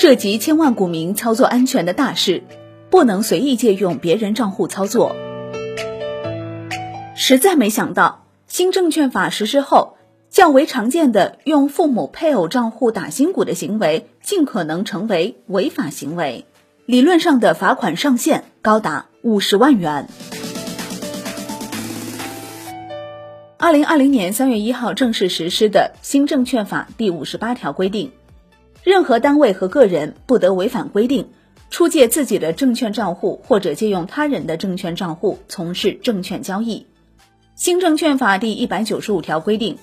涉及千万股民操作安全的大事，不能随意借用别人账户操作。实在没想到，新证券法实施后，较为常见的用父母配偶账户打新股的行为，尽可能成为违法行为。理论上的罚款上限高达五十万元。二零二零年三月一号正式实施的新证券法第五十八条规定，任何单位和个人不得违反规定，出借自己的证券账户或者借用他人的证券账户从事证券交易。新证券法第一百九十五条规定，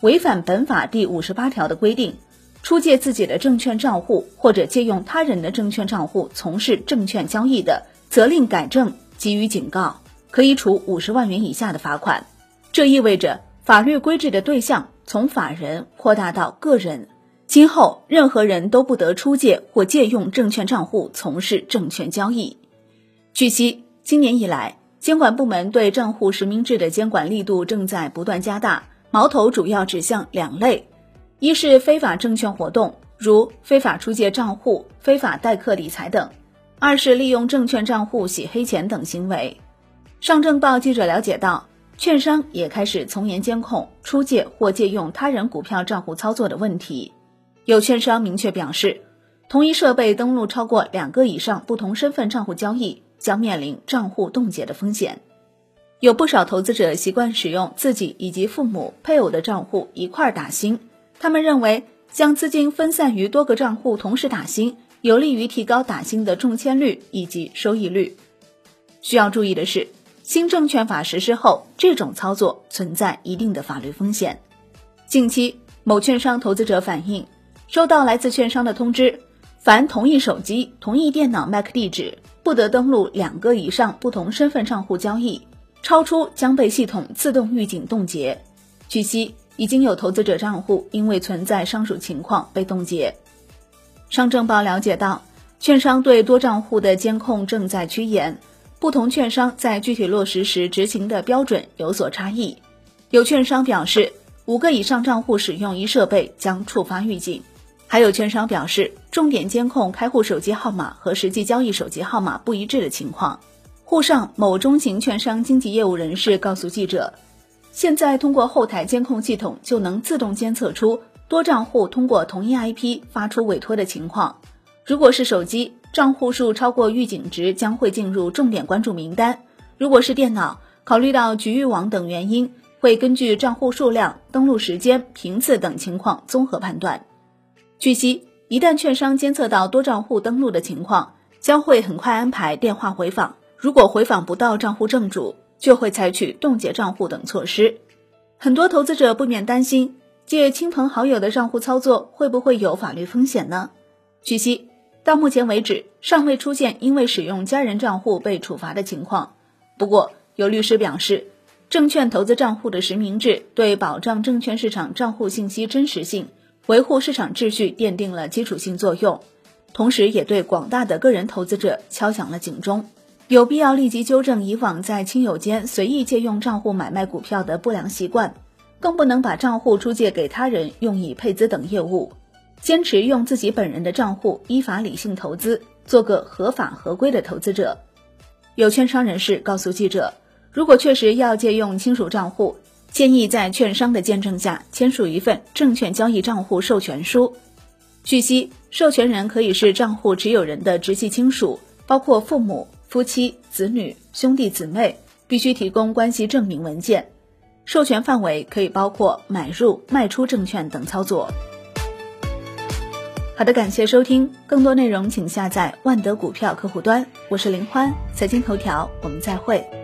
违反本法第五十八条的规定，出借自己的证券账户或者借用他人的证券账户从事证券交易的，责令改正，给予警告，可以处五十万元以下的罚款。这意味着法律规制的对象从法人扩大到个人，今后任何人都不得出借或借用证券账户从事证券交易。据悉，今年以来。监管部门对账户实名制的监管力度正在不断加大，矛头主要指向两类：一是非法证券活动，如非法出借账户、非法代客理财等；二是利用证券账户洗黑钱等行为。上证报记者了解到，券商也开始从严监控出借或借用他人股票账户操作的问题。有券商明确表示，同一设备登录超过两个以上不同身份账户交易。将面临账户冻结的风险。有不少投资者习惯使用自己以及父母、配偶的账户一块打新，他们认为将资金分散于多个账户同时打新，有利于提高打新的中签率以及收益率。需要注意的是，新证券法实施后，这种操作存在一定的法律风险。近期，某券商投资者反映，收到来自券商的通知，凡同一手机、同一电脑 MAC 地址。不得登录两个以上不同身份账户交易，超出将被系统自动预警冻结。据悉，已经有投资者账户因为存在上述情况被冻结。上证报了解到，券商对多账户的监控正在趋严，不同券商在具体落实时执行的标准有所差异。有券商表示，五个以上账户使用一设备将触发预警。还有券商表示，重点监控开户手机号码和实际交易手机号码不一致的情况。沪上某中型券商经纪业务人士告诉记者，现在通过后台监控系统就能自动监测出多账户通过同一 IP 发出委托的情况。如果是手机，账户数超过预警值将会进入重点关注名单；如果是电脑，考虑到局域网等原因，会根据账户数量、登录时间、频次等情况综合判断。据悉，一旦券商监测到多账户登录的情况，将会很快安排电话回访。如果回访不到账户正主，就会采取冻结账户等措施。很多投资者不免担心，借亲朋好友的账户操作会不会有法律风险呢？据悉，到目前为止，尚未出现因为使用家人账户被处罚的情况。不过，有律师表示，证券投资账户的实名制对保障证券市场账户信息真实性。维护市场秩序奠定了基础性作用，同时也对广大的个人投资者敲响了警钟，有必要立即纠正以往在亲友间随意借用账户买卖股票的不良习惯，更不能把账户出借给他人用以配资等业务，坚持用自己本人的账户依法理性投资，做个合法合规的投资者。有券商人士告诉记者，如果确实要借用亲属账户，建议在券商的见证下签署一份证券交易账户授权书。据悉，授权人可以是账户持有人的直系亲属，包括父母、夫妻、子女、兄弟姊妹，必须提供关系证明文件。授权范围可以包括买入、卖出证券等操作。好的，感谢收听，更多内容请下载万德股票客户端。我是林欢，财经头条，我们再会。